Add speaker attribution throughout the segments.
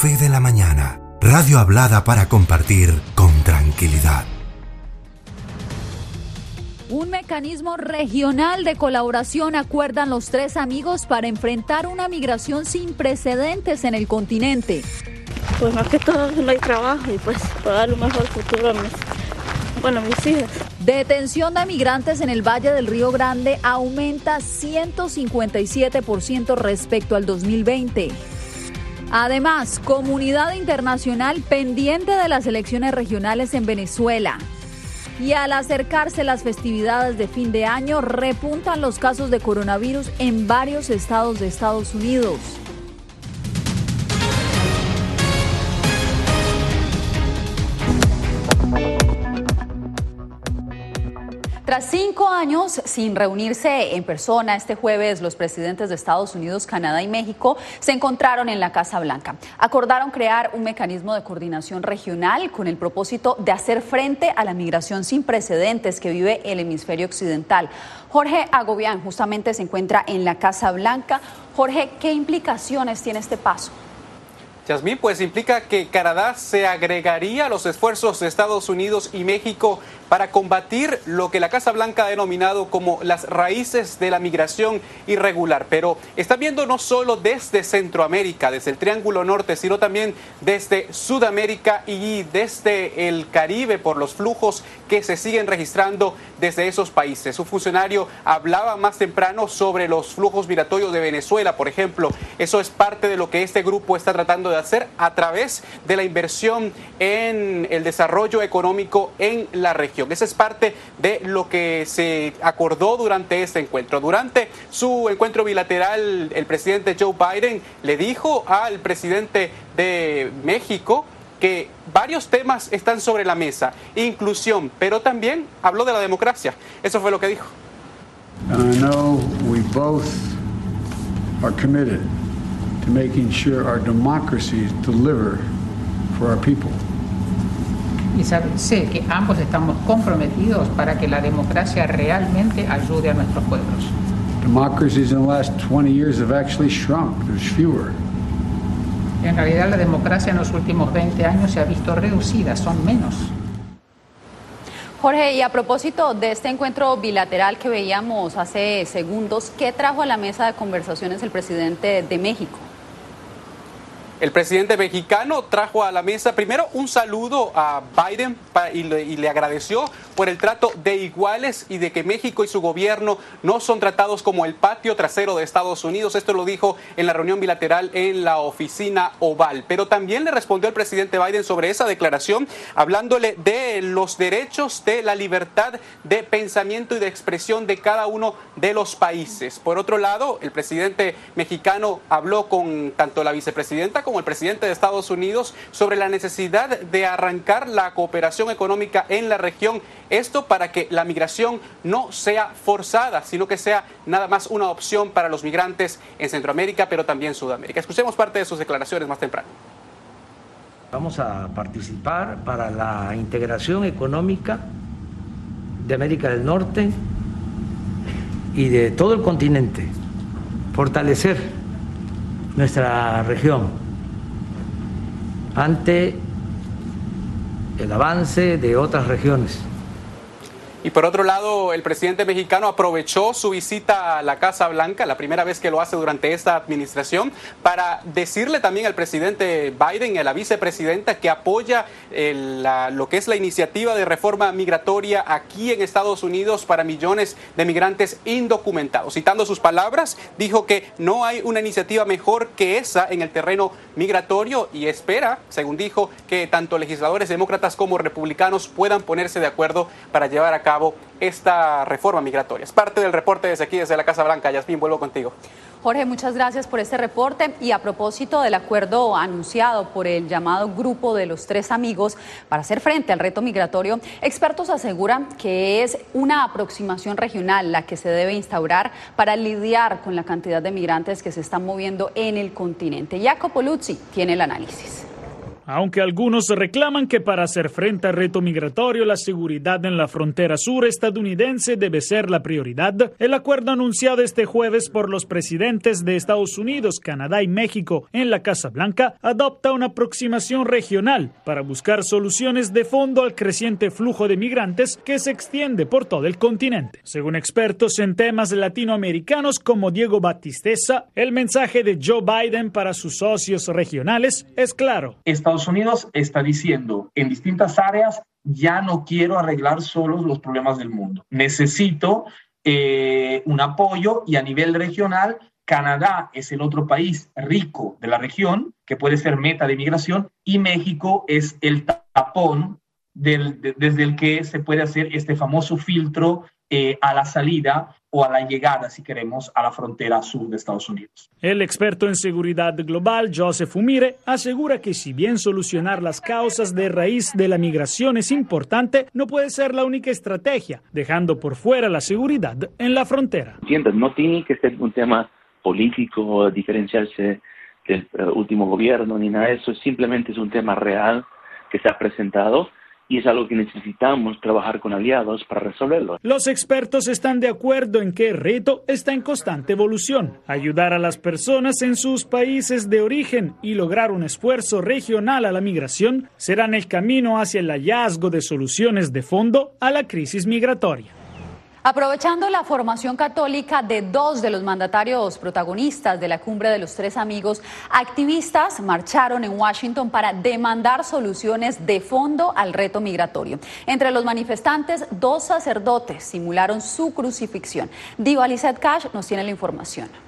Speaker 1: Café de la mañana. Radio hablada para compartir con tranquilidad.
Speaker 2: Un mecanismo regional de colaboración acuerdan los tres amigos para enfrentar una migración sin precedentes en el continente.
Speaker 3: Pues más que todo no hay trabajo y pues para dar un mejor futuro a mis, bueno, mis hijas.
Speaker 2: Detención de migrantes en el Valle del Río Grande aumenta 157% respecto al 2020. Además, comunidad internacional pendiente de las elecciones regionales en Venezuela. Y al acercarse las festividades de fin de año, repuntan los casos de coronavirus en varios estados de Estados Unidos. Tras cinco años sin reunirse en persona, este jueves los presidentes de Estados Unidos, Canadá y México se encontraron en la Casa Blanca. Acordaron crear un mecanismo de coordinación regional con el propósito de hacer frente a la migración sin precedentes que vive el hemisferio occidental. Jorge Agobián justamente se encuentra en la Casa Blanca. Jorge, ¿qué implicaciones tiene este paso?
Speaker 4: Yasmín, pues implica que Canadá se agregaría a los esfuerzos de Estados Unidos y México para combatir lo que la Casa Blanca ha denominado como las raíces de la migración irregular. Pero está viendo no solo desde Centroamérica, desde el Triángulo Norte, sino también desde Sudamérica y desde el Caribe por los flujos que se siguen registrando desde esos países. Un funcionario hablaba más temprano sobre los flujos migratorios de Venezuela, por ejemplo. Eso es parte de lo que este grupo está tratando de hacer a través de la inversión en el desarrollo económico en la región. Esa es parte de lo que se acordó durante este encuentro. Durante su encuentro bilateral, el presidente Joe Biden le dijo al presidente de México que varios temas están sobre la mesa, inclusión, pero también habló de la democracia. Eso fue lo que dijo.
Speaker 5: I know we both are to making sure our democracies deliver for our people
Speaker 6: y sé que ambos estamos comprometidos para que la democracia realmente ayude a nuestros pueblos.
Speaker 5: Democracies in the last 20 years have actually shrunk. There's fewer.
Speaker 6: En realidad la democracia en los últimos 20 años se ha visto reducida, son menos.
Speaker 2: Jorge, y a propósito de este encuentro bilateral que veíamos hace segundos, ¿qué trajo a la mesa de conversaciones el presidente de México?
Speaker 4: El presidente mexicano trajo a la mesa primero un saludo a Biden y le, agradeció por el trato de iguales y de que México y su gobierno no son tratados como el patio trasero de Estados Unidos. Esto lo dijo en la reunión bilateral en la oficina oval. Pero también le respondió el presidente Biden sobre esa declaración, hablándole de los derechos de la libertad de pensamiento y de expresión de cada uno de los países. Por otro lado, el presidente mexicano habló con tanto la vicepresidenta como el presidente de Estados Unidos sobre la necesidad de arrancar la cooperación económica en la región. Esto para que la migración no sea forzada, sino que sea nada más una opción para los migrantes en Centroamérica, pero también Sudamérica. Escuchemos parte de sus declaraciones más temprano.
Speaker 7: Vamos a participar para la integración económica de América del Norte y de todo el continente, fortalecer nuestra región ante el avance de otras regiones.
Speaker 4: Y por otro lado, el presidente mexicano aprovechó su visita a la Casa Blanca, la primera vez que lo hace durante esta administración, para decirle también al presidente Biden y a la vicepresidenta que apoya lo que es la iniciativa de reforma migratoria aquí en Estados Unidos para millones de migrantes indocumentados. Citando sus palabras, dijo que no hay una iniciativa mejor que esa en el terreno migratorio y espera, según dijo, que tanto legisladores demócratas como republicanos puedan ponerse de acuerdo para llevar a cabo esta reforma migratoria. Es parte del reporte desde aquí, desde la Casa Blanca. Yasmín, vuelvo contigo.
Speaker 2: Jorge, muchas gracias por este reporte y a propósito del acuerdo anunciado por el llamado Grupo de los Tres Amigos para hacer frente al reto migratorio, expertos aseguran que es una aproximación regional la que se debe instaurar para lidiar con la cantidad de migrantes que se están moviendo en el continente. Jacopo Luzzi tiene el análisis.
Speaker 8: Aunque algunos reclaman que para hacer frente al reto migratorio la seguridad en la frontera sur estadounidense debe ser la prioridad, el acuerdo anunciado este jueves por los presidentes de Estados Unidos, Canadá y México en la Casa Blanca adopta una aproximación regional para buscar soluciones de fondo al creciente flujo de migrantes que se extiende por todo el continente. Según expertos en temas latinoamericanos como Diego Batisteza, el mensaje de Joe Biden para sus socios regionales es claro.
Speaker 9: Unidos está diciendo en distintas áreas, ya no quiero arreglar solo los problemas del mundo. Necesito eh, un apoyo y a nivel regional, Canadá es el otro país rico de la región que puede ser meta de migración y México es el tapón desde el que se puede hacer este famoso filtro eh, a la salida o a la llegada, si queremos, a la frontera sur de Estados Unidos.
Speaker 8: El experto en seguridad global, Joseph Umire, asegura que si bien solucionar las causas de raíz de la migración es importante, no puede ser la única estrategia, dejando por fuera la seguridad en la frontera.
Speaker 10: No tiene que ser un tema político, diferenciarse del eh, último gobierno ni nada de eso, simplemente es un tema real que se ha presentado y es algo que necesitamos trabajar con aliados para resolverlo.
Speaker 8: Los expertos están de acuerdo en que el reto está en constante evolución. Ayudar a las personas en sus países de origen y lograr un esfuerzo regional a la migración serán el camino hacia el hallazgo de soluciones de fondo a la crisis migratoria.
Speaker 2: Aprovechando la formación católica de dos de los mandatarios protagonistas de la cumbre de los tres amigos, activistas marcharon en Washington para demandar soluciones de fondo al reto migratorio. Entre los manifestantes, dos sacerdotes simularon su crucifixión. Diva Lizette Cash nos tiene la información.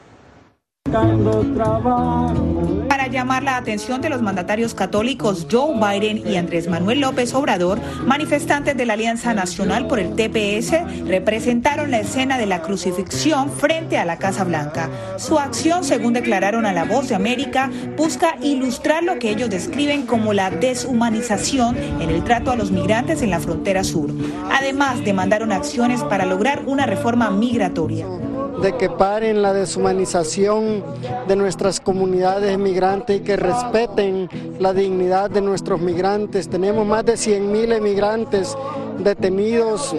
Speaker 11: Para llamar la atención de los mandatarios católicos Joe Biden y Andrés Manuel López Obrador, manifestantes de la Alianza Nacional por el TPS representaron la escena de la crucifixión frente a la Casa Blanca. Su acción, según declararon a La Voz de América, busca ilustrar lo que ellos describen como la deshumanización en el trato a los migrantes en la frontera sur. Además, demandaron acciones para lograr una reforma migratoria
Speaker 12: de que paren la deshumanización de nuestras comunidades migrantes y que respeten la dignidad de nuestros migrantes. Tenemos más de 100 mil emigrantes detenidos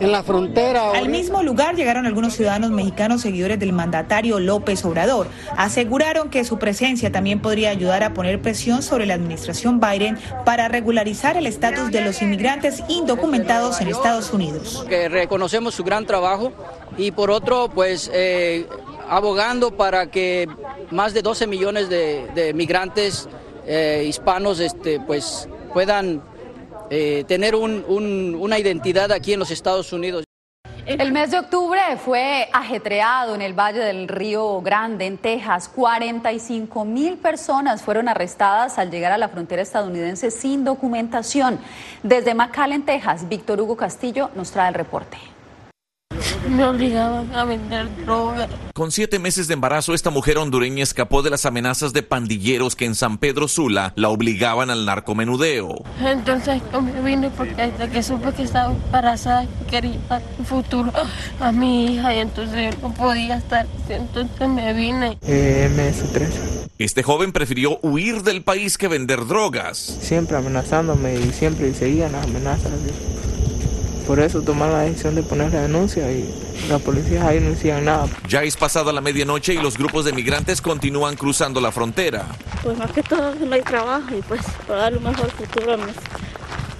Speaker 12: en la frontera.
Speaker 11: Al mismo lugar llegaron algunos ciudadanos mexicanos seguidores del mandatario López Obrador. Aseguraron que su presencia también podría ayudar a poner presión sobre la administración Biden para regularizar el estatus de los inmigrantes indocumentados en Estados Unidos.
Speaker 13: Que reconocemos su gran trabajo y por otro, pues eh, abogando para que más de 12 millones de, migrantes eh, hispanos este, pues, puedan eh, tener una identidad aquí en los Estados Unidos.
Speaker 2: El mes de octubre fue ajetreado en el Valle del Río Grande, en Texas. 45 mil personas fueron arrestadas al llegar a la frontera estadounidense sin documentación. Desde McAllen, Texas, Víctor Hugo Castillo nos trae el reporte.
Speaker 3: Me obligaban a vender droga.
Speaker 14: Con siete meses de embarazo, esta mujer hondureña escapó de las amenazas de pandilleros que en San Pedro Sula la obligaban al narcomenudeo.
Speaker 3: Entonces yo me vine porque hasta que supe que estaba embarazada quería dar un futuro a mi hija y entonces no podía estar. Entonces me vine.
Speaker 15: Eh, MS-13.
Speaker 14: Este joven prefirió huir del país que vender drogas.
Speaker 15: Siempre amenazándome y siempre seguían las amenazas. Por eso tomaron la decisión de poner la denuncia y la policía ahí no hicieron nada.
Speaker 14: Ya es pasada la medianoche y los grupos de migrantes continúan cruzando la frontera.
Speaker 3: Pues más que todo no hay trabajo y pues para dar un mejor futuro a mis,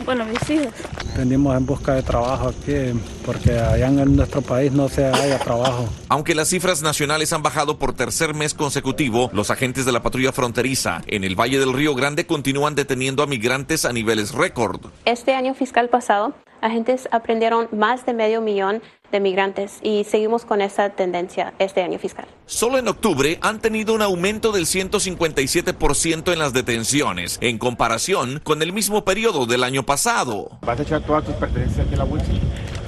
Speaker 3: bueno, a mis hijas.
Speaker 5: Venimos en busca de trabajo aquí porque allá en nuestro país no se haya trabajo.
Speaker 14: Aunque las cifras nacionales han bajado por tercer mes consecutivo, los agentes de la patrulla fronteriza en el Valle del Río Grande continúan deteniendo a migrantes a niveles récord.
Speaker 16: Este año fiscal pasado agentes aprendieron más de medio millón de migrantes y seguimos con esa tendencia este año fiscal.
Speaker 14: Solo en octubre han tenido un aumento del 157% en las detenciones en comparación con el mismo periodo del año pasado.
Speaker 17: ¿Vas a echar todas tus pertenencias aquí en la bolsa?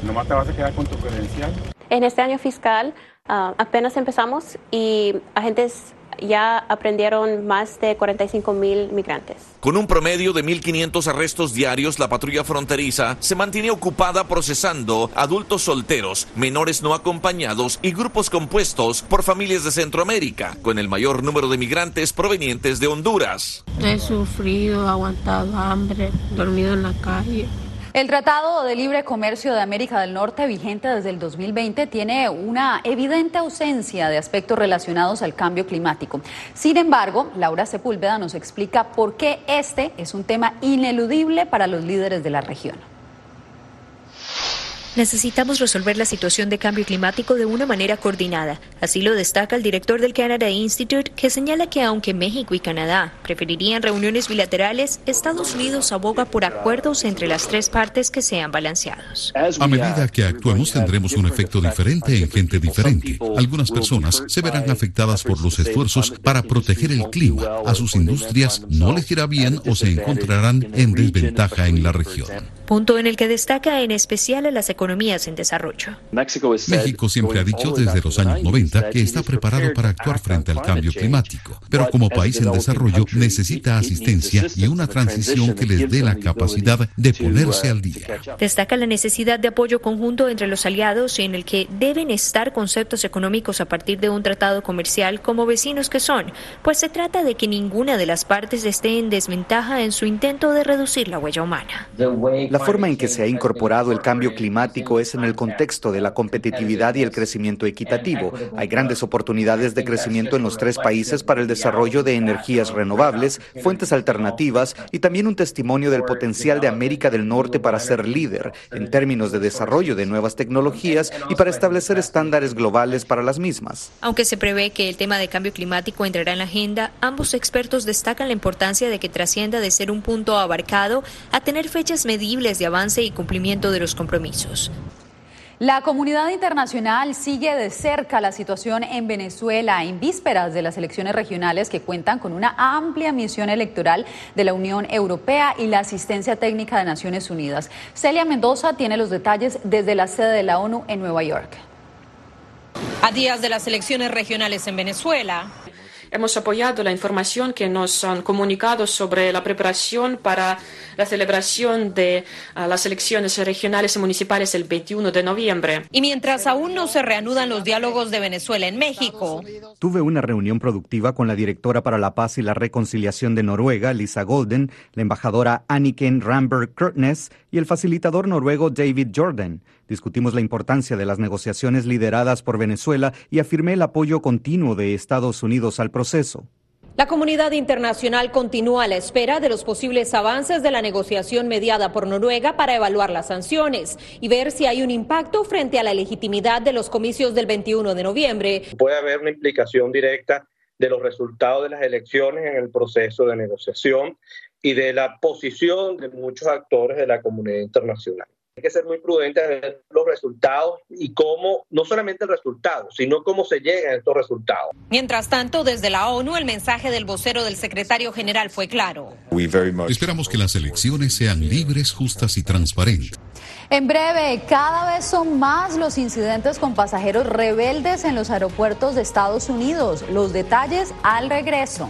Speaker 17: ¿Nomás te vas a quedar con tu credencial?
Speaker 16: En este año fiscal ah, apenas empezamos y agentes ya aprendieron más de 45 mil migrantes.
Speaker 14: Con un promedio de 1.500 arrestos diarios, la patrulla fronteriza se mantiene ocupada procesando adultos solteros, menores no acompañados y grupos compuestos por familias de Centroamérica, con el mayor número de migrantes provenientes de Honduras.
Speaker 3: He sufrido, aguantado hambre, dormido en la calle.
Speaker 2: El Tratado de Libre Comercio de América del Norte, vigente desde el 2020, tiene una evidente ausencia de aspectos relacionados al cambio climático. Sin embargo, Laura Sepúlveda nos explica por qué este es un tema ineludible para los líderes de la región.
Speaker 18: Necesitamos resolver la situación de cambio climático de una manera coordinada. Así lo destaca el director del Canada Institute, que señala que aunque México y Canadá preferirían reuniones bilaterales, Estados Unidos aboga por acuerdos entre las tres partes que sean balanceados.
Speaker 19: A medida que actuemos tendremos un efecto diferente en gente diferente. Algunas personas se verán afectadas por los esfuerzos para proteger el clima. A sus industrias no les irá bien o se encontrarán en desventaja en la región.
Speaker 18: Punto en el que destaca en especial a las economías en desarrollo.
Speaker 19: México siempre ha dicho desde los años 90 que está preparado para actuar frente al cambio climático, pero como país en desarrollo necesita asistencia y una transición que les dé la capacidad de ponerse al día.
Speaker 18: Destaca la necesidad de apoyo conjunto entre los aliados en el que deben estar conceptos económicos a partir de un tratado comercial como vecinos que son, pues se trata de que ninguna de las partes esté en desventaja en su intento de reducir la huella humana.
Speaker 20: La forma en que se ha incorporado el cambio climático es en el contexto de la competitividad y el crecimiento equitativo. Hay grandes oportunidades de crecimiento en los tres países para el desarrollo de energías renovables, fuentes alternativas y también un testimonio del potencial de América del Norte para ser líder en términos de desarrollo de nuevas tecnologías y para establecer estándares globales para las mismas.
Speaker 18: Aunque se prevé que el tema de cambio climático entrará en la agenda, ambos expertos destacan la importancia de que trascienda de ser un punto abarcado a tener fechas medibles de avance y cumplimiento de los compromisos.
Speaker 2: La comunidad internacional sigue de cerca la situación en Venezuela en vísperas de las elecciones regionales que cuentan con una amplia misión electoral de la Unión Europea y la asistencia técnica de Naciones Unidas. Celia Mendoza tiene los detalles desde la sede de la ONU en Nueva York.
Speaker 21: A días de las elecciones regionales en Venezuela,
Speaker 22: Hemos apoyado la información que nos han comunicado sobre la preparación para la celebración de uh, las elecciones regionales y municipales el 21 de noviembre.
Speaker 21: Y mientras aún no se reanudan los diálogos de Venezuela en México.
Speaker 20: Tuve una reunión productiva con la directora para la paz y la reconciliación de Noruega, Lisa Golden, la embajadora Anniken Ramberg Kurtnes y el facilitador noruego David Jordan. Discutimos la importancia de las negociaciones lideradas por Venezuela y afirmé el apoyo continuo de Estados Unidos al proceso.
Speaker 21: La comunidad internacional continúa a la espera de los posibles avances de la negociación mediada por Noruega para evaluar las sanciones y ver si hay un impacto frente a la legitimidad de los comicios del 21 de noviembre.
Speaker 23: Puede haber una implicación directa de los resultados de las elecciones en el proceso de negociación y de la posición de muchos actores de la comunidad internacional. Hay que ser muy prudentes en ver los resultados y cómo, no solamente el resultado, sino cómo se llegan a estos resultados.
Speaker 21: Mientras tanto, desde la ONU, el mensaje del vocero del secretario general fue claro.
Speaker 19: Esperamos que las elecciones sean libres, justas y transparentes.
Speaker 2: En breve, cada vez son más los incidentes con pasajeros rebeldes en los aeropuertos de Estados Unidos. Los detalles al regreso.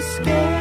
Speaker 24: scared.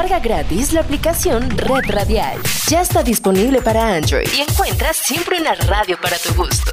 Speaker 25: Descarga gratis la aplicación Red Radial. Ya está disponible para Android y encuentras siempre una radio para tu gusto.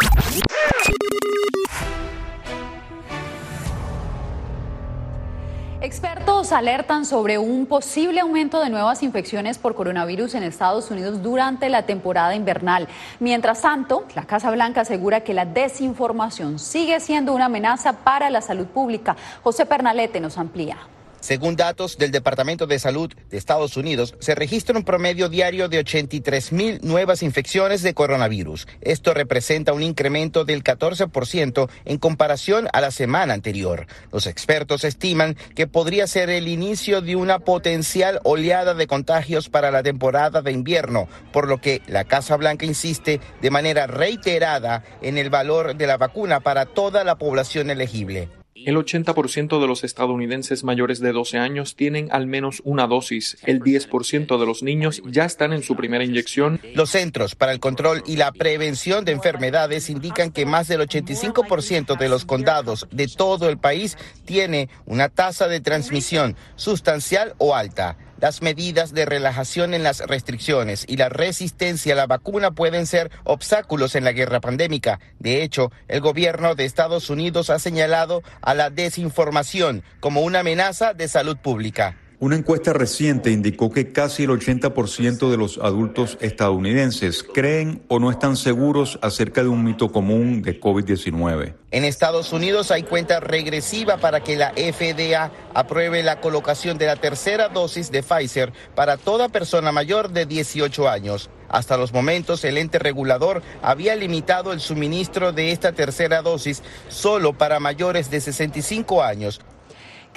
Speaker 2: Expertos alertan sobre un posible aumento de nuevas infecciones por coronavirus en Estados Unidos durante la temporada invernal. Mientras tanto, la Casa Blanca asegura que la desinformación sigue siendo una amenaza para la salud pública. José Pernalete nos amplía.
Speaker 26: Según datos del Departamento de Salud de Estados Unidos, se registra un promedio diario de 83 mil nuevas infecciones de coronavirus. Esto representa un incremento del 14% en comparación a la semana anterior. Los expertos estiman que podría ser el inicio de una potencial oleada de contagios para la temporada de invierno, por lo que la Casa Blanca insiste de manera reiterada en el valor de la vacuna para toda la población elegible.
Speaker 27: El 80% de los estadounidenses mayores de 12 años tienen al menos una dosis. El 10% de los niños ya están en su primera inyección.
Speaker 26: Los Centros para el Control y la Prevención de Enfermedades indican que más del 85% de los condados de todo el país tiene una tasa de transmisión sustancial o alta. Las medidas de relajación en las restricciones y la resistencia a la vacuna pueden ser obstáculos en la guerra pandémica. De hecho, el gobierno de Estados Unidos ha señalado a la desinformación como una amenaza de salud pública.
Speaker 28: Una encuesta reciente indicó que casi el 80% de los adultos estadounidenses creen o no están seguros acerca de un mito común de COVID-19.
Speaker 26: En Estados Unidos hay cuenta regresiva para que la FDA apruebe la colocación de la tercera dosis de Pfizer para toda persona mayor de 18 años. Hasta los momentos, el ente regulador había limitado el suministro de esta tercera dosis solo para mayores de 65 años.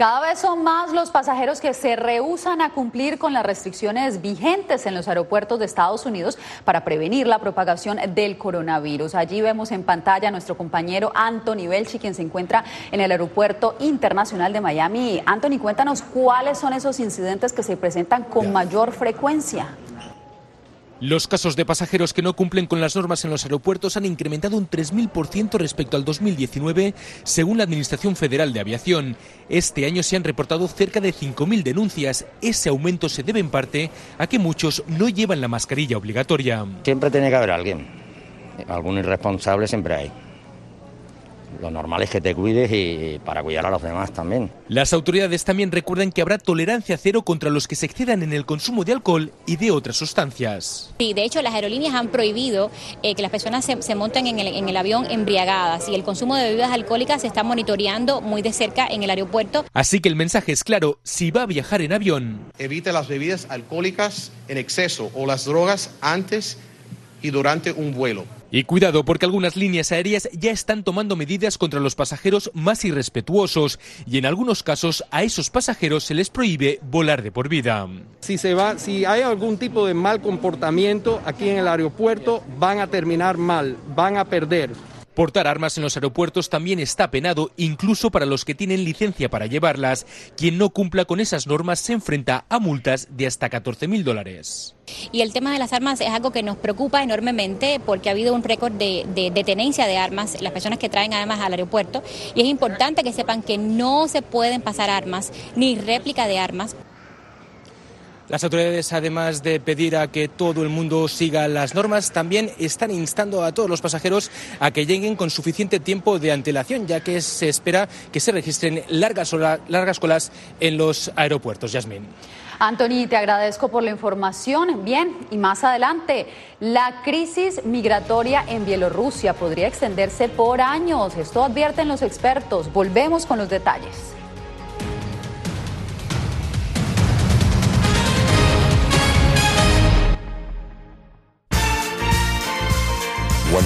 Speaker 2: Cada vez son más los pasajeros que se rehusan a cumplir con las restricciones vigentes en los aeropuertos de Estados Unidos para prevenir la propagación del coronavirus. Allí vemos en pantalla a nuestro compañero Anthony Belchi, quien se encuentra en el Aeropuerto Internacional de Miami. Anthony, cuéntanos cuáles son esos incidentes que se presentan con mayor frecuencia.
Speaker 29: Los casos de pasajeros que no cumplen con las normas en los aeropuertos han incrementado un 3.000% respecto al 2019, según la Administración Federal de Aviación. Este año se han reportado cerca de 5.000 denuncias. Ese aumento se debe en parte a que muchos no llevan la mascarilla obligatoria.
Speaker 30: Siempre tiene que haber alguien. Algún irresponsable siempre hay. Lo normal es que te cuides y para cuidar a los demás también.
Speaker 29: Las autoridades también recuerdan que habrá tolerancia cero contra los que se excedan en el consumo de alcohol y de otras sustancias.
Speaker 31: Sí, de hecho las aerolíneas han prohibido eh, que las personas se, se monten en el, en el avión embriagadas y el consumo de bebidas alcohólicas se está monitoreando muy de cerca en el aeropuerto.
Speaker 29: Así que el mensaje es claro, si va a viajar en avión.
Speaker 32: Evite las bebidas alcohólicas en exceso o las drogas antes y durante un vuelo.
Speaker 29: Y cuidado porque algunas líneas aéreas ya están tomando medidas contra los pasajeros más irrespetuosos y en algunos casos a esos pasajeros se les prohíbe volar de por vida.
Speaker 33: Si, se va, si hay algún tipo de mal comportamiento aquí en el aeropuerto, van a terminar mal, van a perder.
Speaker 29: Portar armas en los aeropuertos también está penado, incluso para los que tienen licencia para llevarlas. Quien no cumpla con esas normas se enfrenta a multas de hasta 14.000 dólares.
Speaker 31: Y el tema de las armas es algo que nos preocupa enormemente porque ha habido un récord de, de, de, tenencia de armas, las personas que traen armas al aeropuerto. Y es importante que sepan que no se pueden pasar armas ni réplica de armas.
Speaker 29: Las autoridades, además de pedir a que todo el mundo siga las normas, también están instando a todos los pasajeros a que lleguen con suficiente tiempo de antelación, ya que se espera que se registren largas, largas colas en los aeropuertos. Yasmin.
Speaker 2: Anthony, te agradezco por la información. Bien, y más adelante, la crisis migratoria en Bielorrusia podría extenderse por años. Esto advierten los expertos. Volvemos con los detalles.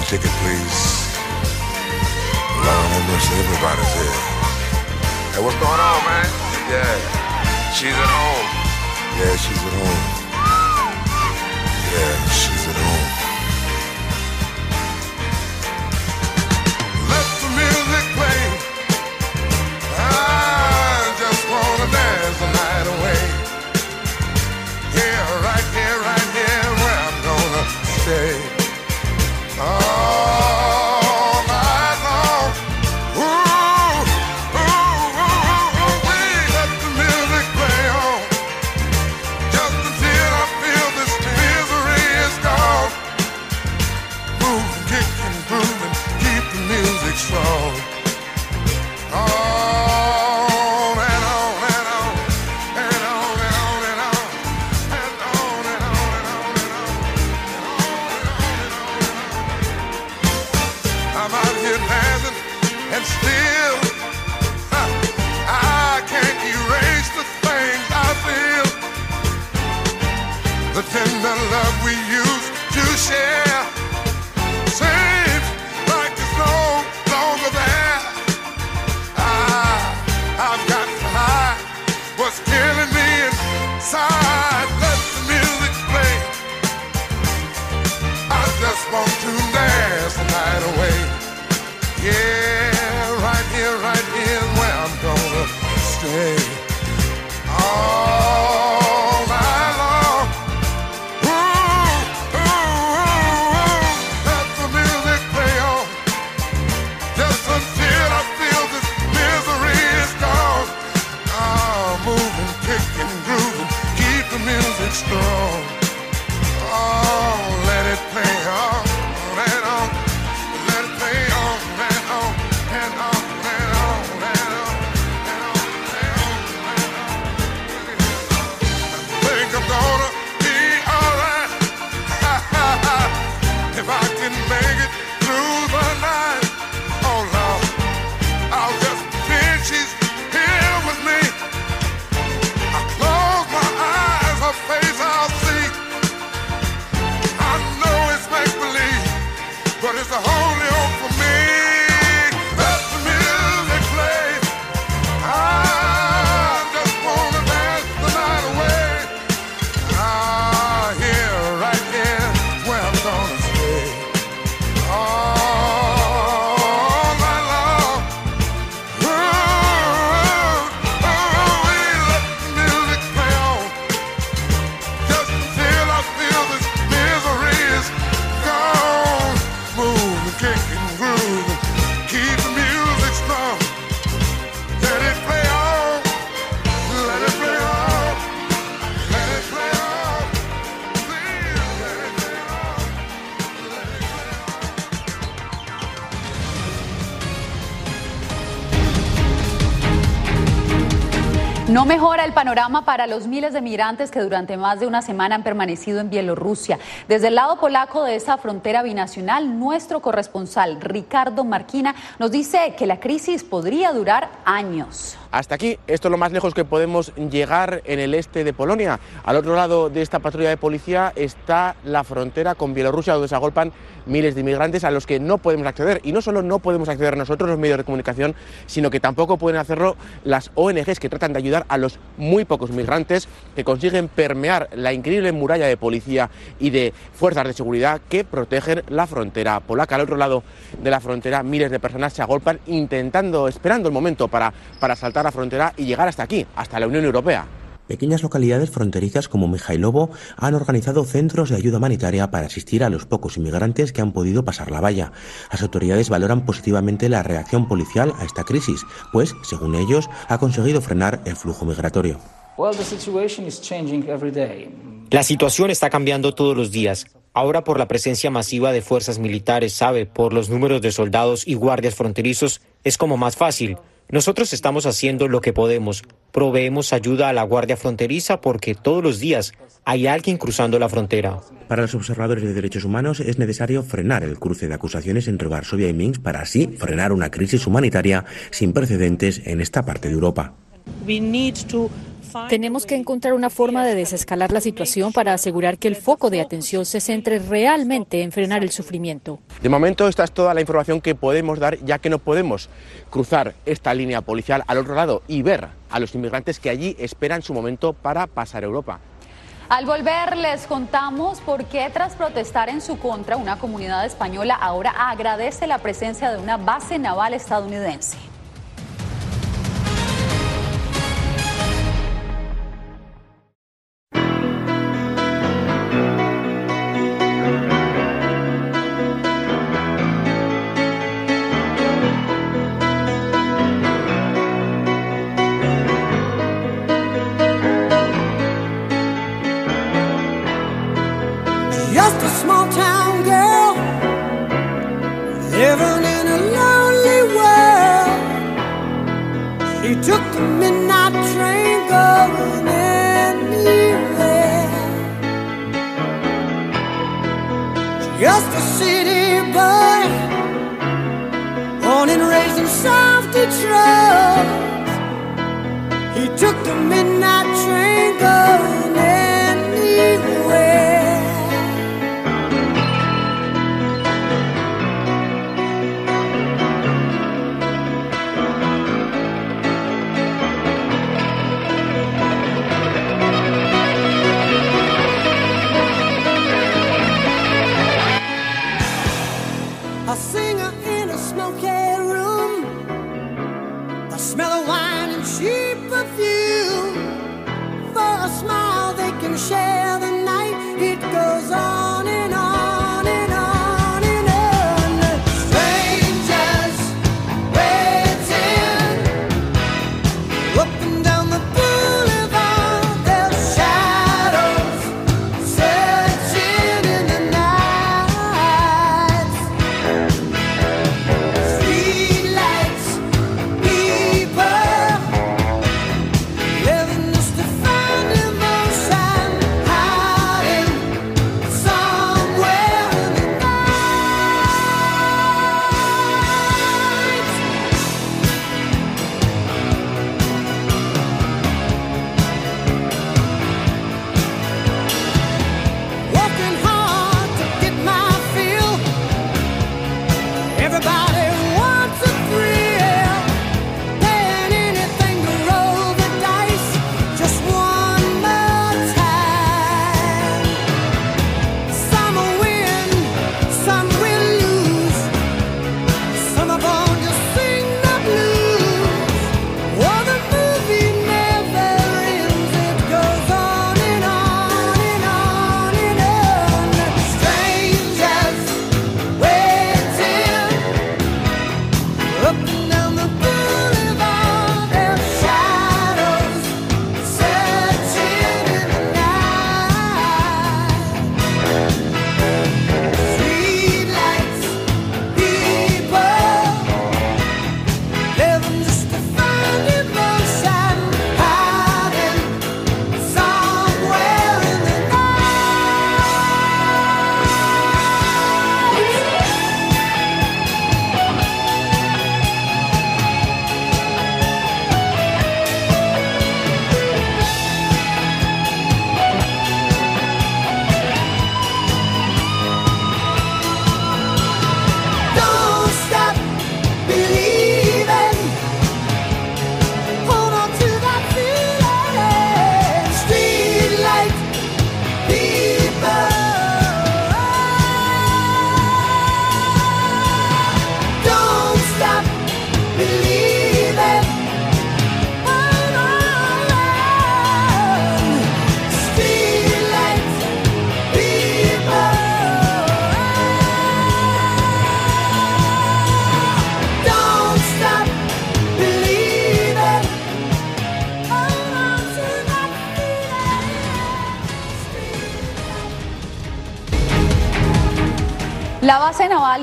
Speaker 34: Ticket, please. Lord have mercy, everybody's here. Hey, what's going on, man? Yeah, she's at home. Yeah, she's at home. No
Speaker 2: mejora el panorama para los miles de migrantes que durante más de una semana han permanecido en Bielorrusia. Desde el lado polaco de esa frontera binacional, nuestro corresponsal Ricardo Marquina nos dice que la crisis podría durar años.
Speaker 35: Hasta aquí, esto es lo más lejos que podemos llegar en el este de Polonia. Al otro lado de esta patrulla de policía está la frontera con Bielorrusia, donde se agolpan miles de inmigrantes a los que no podemos acceder. Y no solo no podemos acceder nosotros, los medios de comunicación, sino que tampoco pueden hacerlo las ONGs que tratan de ayudar a los muy pocos migrantes que consiguen permear la increíble muralla de policía y de fuerzas de seguridad que protegen la frontera polaca. Al otro lado de la frontera, miles de personas se agolpan intentando, esperando el momento para, para saltar la frontera y llegar hasta aquí, hasta la Unión Europea.
Speaker 36: Pequeñas localidades fronterizas como Mijailovo han organizado centros de ayuda humanitaria para asistir a los pocos inmigrantes que han podido pasar la valla. Las autoridades valoran positivamente la reacción policial a esta crisis, pues, según ellos, ha conseguido frenar el flujo migratorio.
Speaker 37: La situación está cambiando todos los días. Ahora por la presencia masiva de fuerzas militares, sabe, por los números de soldados y guardias fronterizos, es como más fácil. Nosotros estamos haciendo lo que podemos. Proveemos ayuda a la Guardia Fronteriza porque todos los días hay alguien cruzando la frontera.
Speaker 36: Para los observadores de derechos humanos es necesario frenar el cruce de acusaciones entre Varsovia y Minsk para así frenar una crisis humanitaria sin precedentes en esta parte de Europa.
Speaker 38: Tenemos que encontrar una forma de desescalar la situación para asegurar que el foco de atención se centre realmente en frenar el sufrimiento.
Speaker 35: De momento esta es toda la información que podemos dar ya que no podemos cruzar esta línea policial al otro lado y ver a los inmigrantes que allí esperan su momento para pasar a Europa.
Speaker 2: Al volver les contamos por qué tras protestar en su contra una comunidad española ahora agradece la presencia de una base naval estadounidense.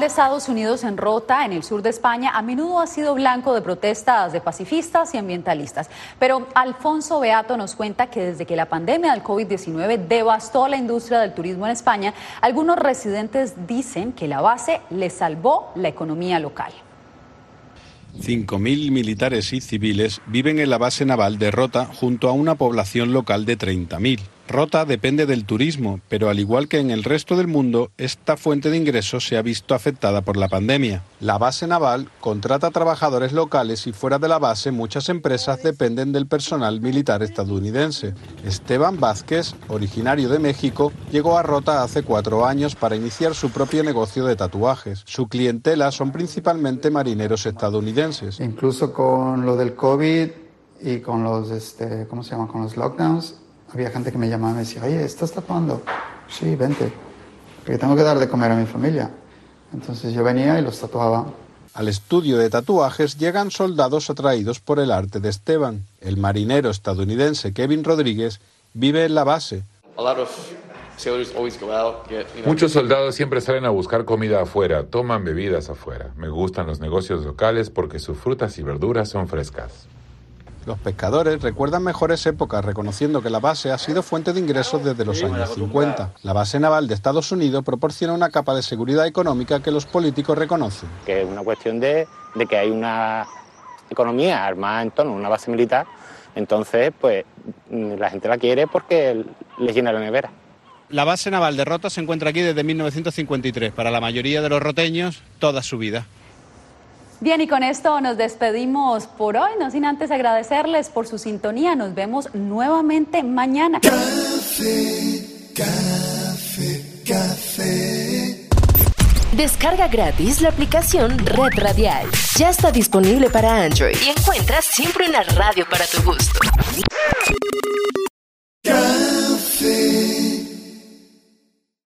Speaker 2: Estados Unidos en Rota, en el sur de España, a menudo ha sido blanco de protestas de pacifistas y ambientalistas. Pero Alfonso Beato nos cuenta que desde que la pandemia del COVID-19 devastó la industria del turismo en España, algunos residentes dicen que la base les salvó la economía local.
Speaker 39: 5.000 militares y civiles viven en la base naval de Rota junto a una población local de 30.000. Rota depende del turismo, pero al igual que en el resto del mundo, esta fuente de ingresos se ha visto afectada por la pandemia. La base naval contrata trabajadores locales y fuera de la base muchas empresas dependen del personal militar estadounidense. Esteban Vázquez, originario de México, llegó a Rota hace cuatro años para iniciar su propio negocio de tatuajes. Su clientela son principalmente marineros estadounidenses.
Speaker 40: Incluso con lo del COVID y con los, este, ¿cómo se llama? Con los lockdowns, había gente que me llamaba y me decía, oye, ¿estás tatuando? Sí, vente, porque tengo que dar de comer a mi familia. Entonces yo venía y los tatuaba.
Speaker 39: Al estudio de tatuajes llegan soldados atraídos por el arte de Esteban. El marinero estadounidense Kevin Rodríguez vive en la base.
Speaker 41: Muchos soldados siempre salen a buscar comida afuera, toman bebidas afuera. Me gustan los negocios locales porque sus frutas y verduras son frescas.
Speaker 39: Los pescadores recuerdan mejores épocas reconociendo que la base ha sido fuente de ingresos desde los años 50. La base naval de Estados Unidos proporciona una capa de seguridad económica que los políticos reconocen.
Speaker 42: que es una cuestión de, de que hay una economía armada en torno a una base militar, entonces pues mm, la gente la quiere porque les llena la nevera.
Speaker 39: La base naval de Rota se encuentra aquí desde 1953, para la mayoría de los roteños toda su vida.
Speaker 2: Bien, y con esto nos despedimos por hoy, no sin antes agradecerles por su sintonía. Nos vemos nuevamente mañana. Café, café, café.
Speaker 25: Descarga gratis la aplicación Red Radial. Ya está disponible para Android y encuentras siempre una radio para tu gusto. Café.